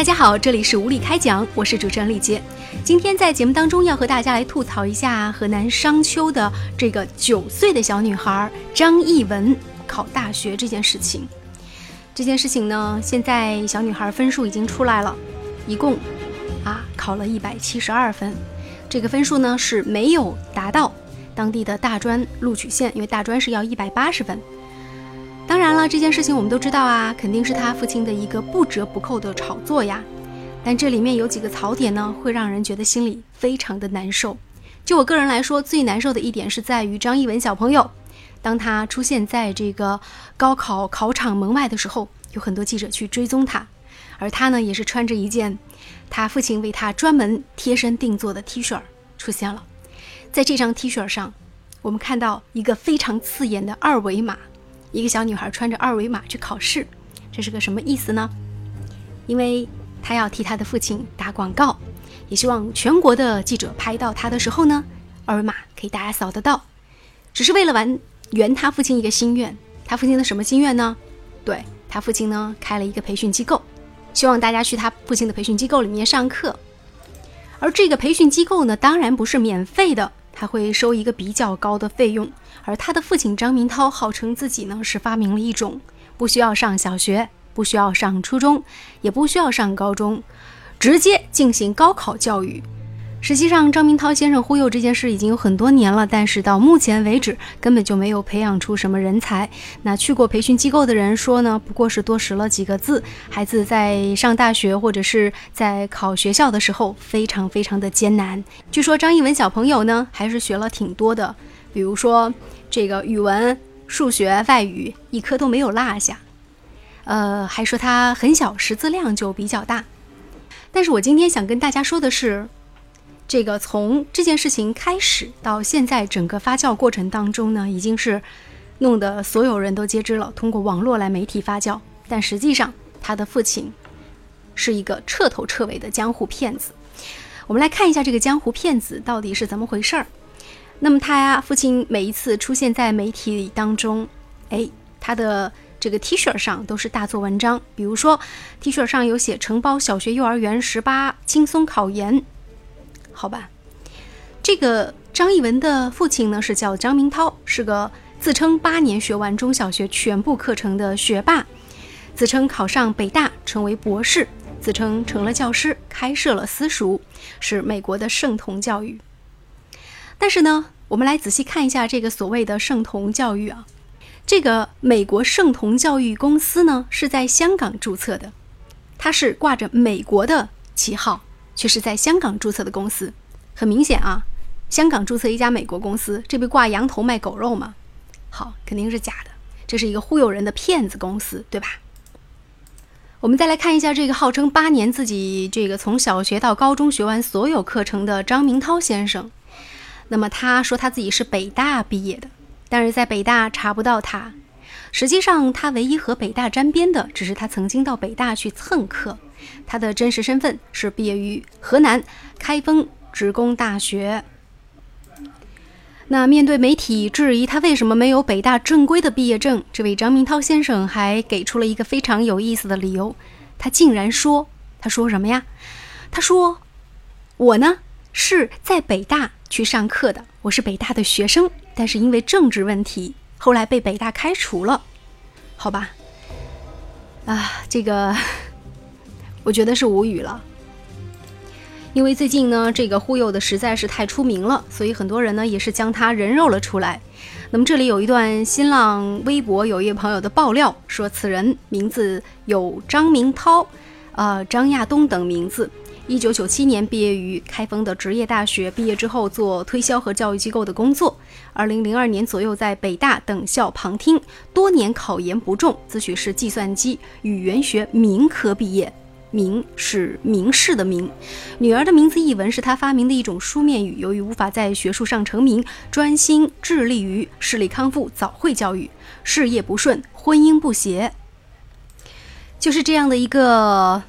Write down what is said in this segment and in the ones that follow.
大家好，这里是无理开讲，我是主持人李杰。今天在节目当中要和大家来吐槽一下河南商丘的这个九岁的小女孩张艺文考大学这件事情。这件事情呢，现在小女孩分数已经出来了，一共啊考了一百七十二分，这个分数呢是没有达到当地的大专录取线，因为大专是要一百八十分。当然了，这件事情我们都知道啊，肯定是他父亲的一个不折不扣的炒作呀。但这里面有几个槽点呢，会让人觉得心里非常的难受。就我个人来说，最难受的一点是在于张艺文小朋友，当他出现在这个高考考场门外的时候，有很多记者去追踪他，而他呢，也是穿着一件他父亲为他专门贴身定做的 T 恤出现了。在这张 T 恤上，我们看到一个非常刺眼的二维码。一个小女孩穿着二维码去考试，这是个什么意思呢？因为她要替她的父亲打广告，也希望全国的记者拍到她的时候呢，二维码可以大家扫得到，只是为了完圆她父亲一个心愿。她父亲的什么心愿呢？对他父亲呢开了一个培训机构，希望大家去他父亲的培训机构里面上课，而这个培训机构呢，当然不是免费的。他会收一个比较高的费用，而他的父亲张明涛号称自己呢是发明了一种不需要上小学、不需要上初中、也不需要上高中，直接进行高考教育。实际上，张明涛先生忽悠这件事已经有很多年了，但是到目前为止根本就没有培养出什么人才。那去过培训机构的人说呢，不过是多识了几个字。孩子在上大学或者是在考学校的时候，非常非常的艰难。据说张艺文小朋友呢，还是学了挺多的，比如说这个语文、数学、外语，一科都没有落下。呃，还说他很小识字量就比较大。但是我今天想跟大家说的是。这个从这件事情开始到现在整个发酵过程当中呢，已经是弄得所有人都皆知了。通过网络来媒体发酵，但实际上他的父亲是一个彻头彻尾的江湖骗子。我们来看一下这个江湖骗子到底是怎么回事儿。那么他呀，父亲每一次出现在媒体当中，哎，他的这个 T 恤上都是大做文章。比如说 T 恤上有写“承包小学、幼儿园十八轻松考研”。好吧，这个张艺文的父亲呢是叫张明涛，是个自称八年学完中小学全部课程的学霸，自称考上北大成为博士，自称成了教师，开设了私塾，是美国的圣童教育。但是呢，我们来仔细看一下这个所谓的圣童教育啊，这个美国圣童教育公司呢是在香港注册的，它是挂着美国的旗号。却是在香港注册的公司，很明显啊，香港注册一家美国公司，这不挂羊头卖狗肉吗？好，肯定是假的，这是一个忽悠人的骗子公司，对吧？我们再来看一下这个号称八年自己这个从小学到高中学完所有课程的张明涛先生，那么他说他自己是北大毕业的，但是在北大查不到他，实际上他唯一和北大沾边的，只是他曾经到北大去蹭课。他的真实身份是毕业于河南开封职工大学。那面对媒体质疑他为什么没有北大正规的毕业证，这位张明涛先生还给出了一个非常有意思的理由。他竟然说：“他说什么呀？他说我呢是在北大去上课的，我是北大的学生，但是因为政治问题，后来被北大开除了。好吧，啊，这个。”我觉得是无语了，因为最近呢，这个忽悠的实在是太出名了，所以很多人呢也是将他人肉了出来。那么这里有一段新浪微博有一位朋友的爆料，说此人名字有张明涛、呃张亚东等名字，一九九七年毕业于开封的职业大学，毕业之后做推销和教育机构的工作，二零零二年左右在北大等校旁听，多年考研不中，自诩是计算机语言学民科毕业。明是明示的明，女儿的名字译文是他发明的一种书面语。由于无法在学术上成名，专心致力于视力康复、早会教育，事业不顺，婚姻不协。就是这样的一个，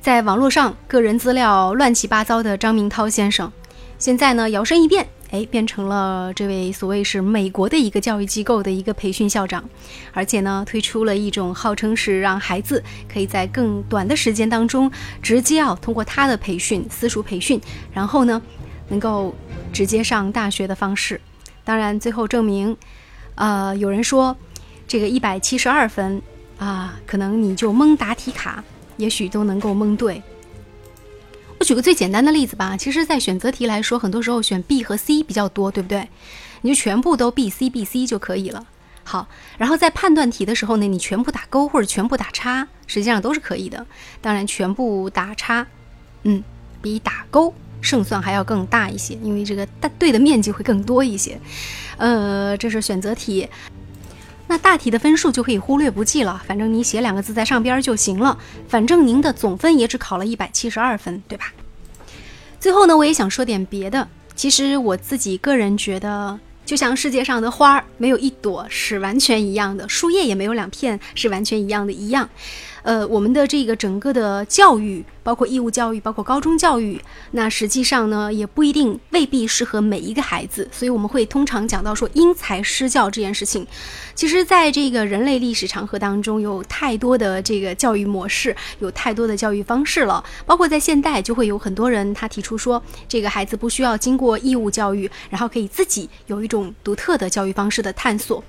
在网络上个人资料乱七八糟的张明涛先生，现在呢摇身一变，哎，变成了这位所谓是美国的一个教育机构的一个培训校长，而且呢，推出了一种号称是让孩子可以在更短的时间当中，直接啊通过他的培训私塾培训，然后呢，能够直接上大学的方式。当然，最后证明，呃，有人说这个一百七十二分啊，可能你就蒙答题卡，也许都能够蒙对。举个最简单的例子吧，其实，在选择题来说，很多时候选 B 和 C 比较多，对不对？你就全部都 B、C、B、C 就可以了。好，然后在判断题的时候呢，你全部打勾或者全部打叉，实际上都是可以的。当然，全部打叉，嗯，比打勾胜算还要更大一些，因为这个对的面积会更多一些。呃，这是选择题。那大体的分数就可以忽略不计了，反正你写两个字在上边就行了。反正您的总分也只考了一百七十二分，对吧？最后呢，我也想说点别的。其实我自己个人觉得，就像世界上的花儿，没有一朵是完全一样的，树叶也没有两片是完全一样的，一样。呃，我们的这个整个的教育，包括义务教育，包括高中教育，那实际上呢，也不一定未必适合每一个孩子。所以我们会通常讲到说因材施教这件事情。其实，在这个人类历史长河当中，有太多的这个教育模式，有太多的教育方式了。包括在现代，就会有很多人他提出说，这个孩子不需要经过义务教育，然后可以自己有一种独特的教育方式的探索。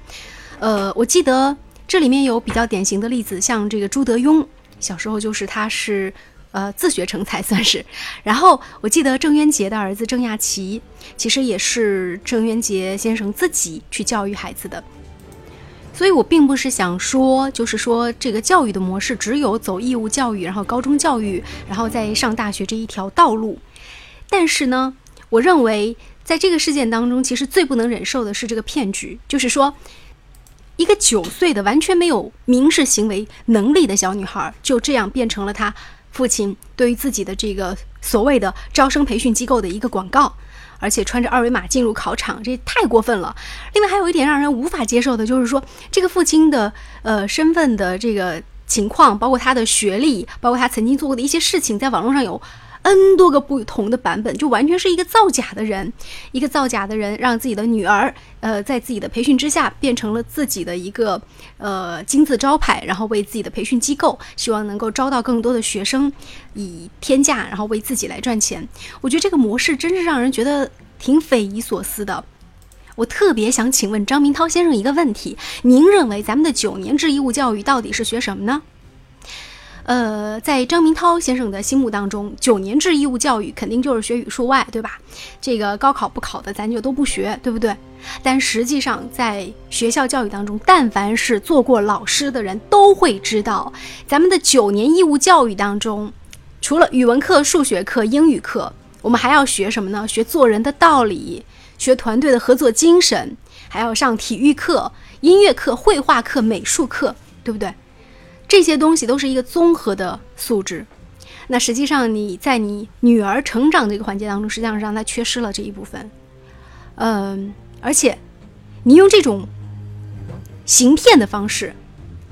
呃，我记得。这里面有比较典型的例子，像这个朱德庸，小时候就是他是，呃，自学成才算是。然后我记得郑渊洁的儿子郑亚奇，其实也是郑渊洁先生自己去教育孩子的。所以我并不是想说，就是说这个教育的模式只有走义务教育，然后高中教育，然后再上大学这一条道路。但是呢，我认为在这个事件当中，其实最不能忍受的是这个骗局，就是说。一个九岁的完全没有民事行为能力的小女孩，就这样变成了她父亲对于自己的这个所谓的招生培训机构的一个广告，而且穿着二维码进入考场，这太过分了。另外还有一点让人无法接受的就是说，这个父亲的呃身份的这个情况，包括他的学历，包括他曾经做过的一些事情，在网络上有。N 多个不同的版本，就完全是一个造假的人，一个造假的人，让自己的女儿，呃，在自己的培训之下，变成了自己的一个呃金字招牌，然后为自己的培训机构，希望能够招到更多的学生，以天价，然后为自己来赚钱。我觉得这个模式真是让人觉得挺匪夷所思的。我特别想请问张明涛先生一个问题：您认为咱们的九年制义务教育到底是学什么呢？呃，在张明涛先生的心目当中，九年制义务教育肯定就是学语数外，对吧？这个高考不考的，咱就都不学，对不对？但实际上，在学校教育当中，但凡是做过老师的人都会知道，咱们的九年义务教育当中，除了语文课、数学课、英语课，我们还要学什么呢？学做人的道理，学团队的合作精神，还要上体育课、音乐课、绘画课、美术课，对不对？这些东西都是一个综合的素质，那实际上你在你女儿成长这个环节当中，实际上让她缺失了这一部分。嗯，而且你用这种行骗的方式，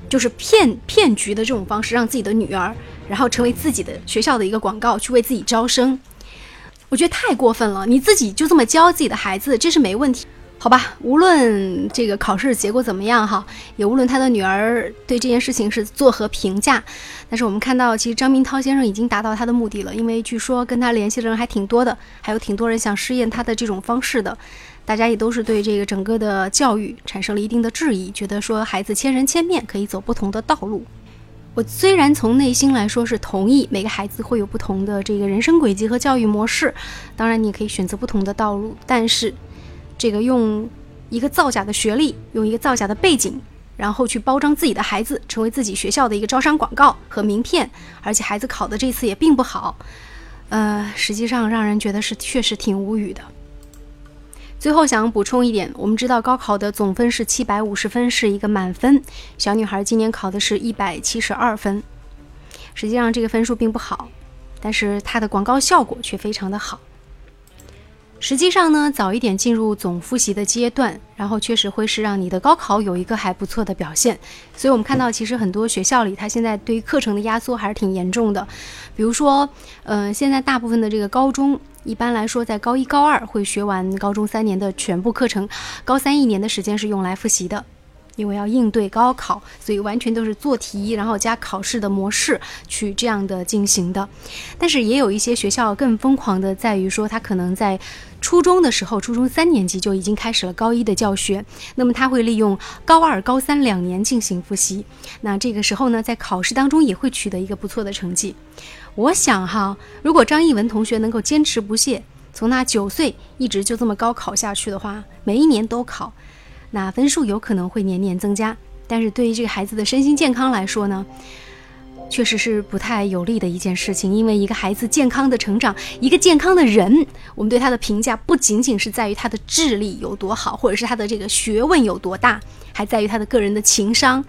就是骗骗局的这种方式，让自己的女儿然后成为自己的学校的一个广告，去为自己招生，我觉得太过分了。你自己就这么教自己的孩子，这是没问题。好吧，无论这个考试结果怎么样哈，也无论他的女儿对这件事情是作何评价，但是我们看到，其实张明涛先生已经达到他的目的了，因为据说跟他联系的人还挺多的，还有挺多人想试验他的这种方式的，大家也都是对这个整个的教育产生了一定的质疑，觉得说孩子千人千面，可以走不同的道路。我虽然从内心来说是同意每个孩子会有不同的这个人生轨迹和教育模式，当然你可以选择不同的道路，但是。这个用一个造假的学历，用一个造假的背景，然后去包装自己的孩子，成为自己学校的一个招商广告和名片，而且孩子考的这次也并不好，呃，实际上让人觉得是确实挺无语的。最后想补充一点，我们知道高考的总分是七百五十分，是一个满分，小女孩今年考的是一百七十二分，实际上这个分数并不好，但是它的广告效果却非常的好。实际上呢，早一点进入总复习的阶段，然后确实会是让你的高考有一个还不错的表现。所以，我们看到其实很多学校里，它现在对于课程的压缩还是挺严重的。比如说，呃，现在大部分的这个高中一般来说，在高一、高二会学完高中三年的全部课程，高三一年的时间是用来复习的。因为要应对高考，所以完全都是做题，然后加考试的模式去这样的进行的。但是也有一些学校更疯狂的，在于说他可能在初中的时候，初中三年级就已经开始了高一的教学，那么他会利用高二、高三两年进行复习。那这个时候呢，在考试当中也会取得一个不错的成绩。我想哈，如果张艺文同学能够坚持不懈，从他九岁一直就这么高考下去的话，每一年都考。那分数有可能会年年增加，但是对于这个孩子的身心健康来说呢，确实是不太有利的一件事情。因为一个孩子健康的成长，一个健康的人，我们对他的评价不仅仅是在于他的智力有多好，或者是他的这个学问有多大，还在于他的个人的情商，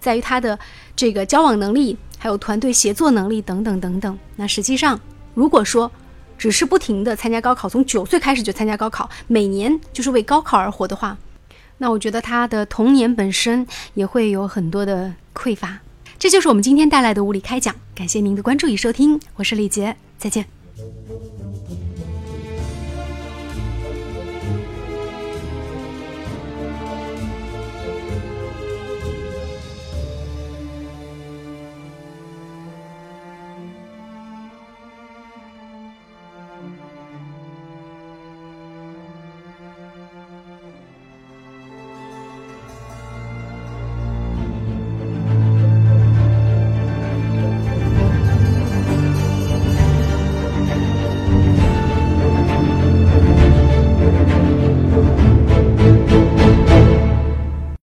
在于他的这个交往能力，还有团队协作能力等等等等。那实际上，如果说只是不停的参加高考，从九岁开始就参加高考，每年就是为高考而活的话，那我觉得他的童年本身也会有很多的匮乏，这就是我们今天带来的物理开讲。感谢您的关注与收听，我是李杰，再见。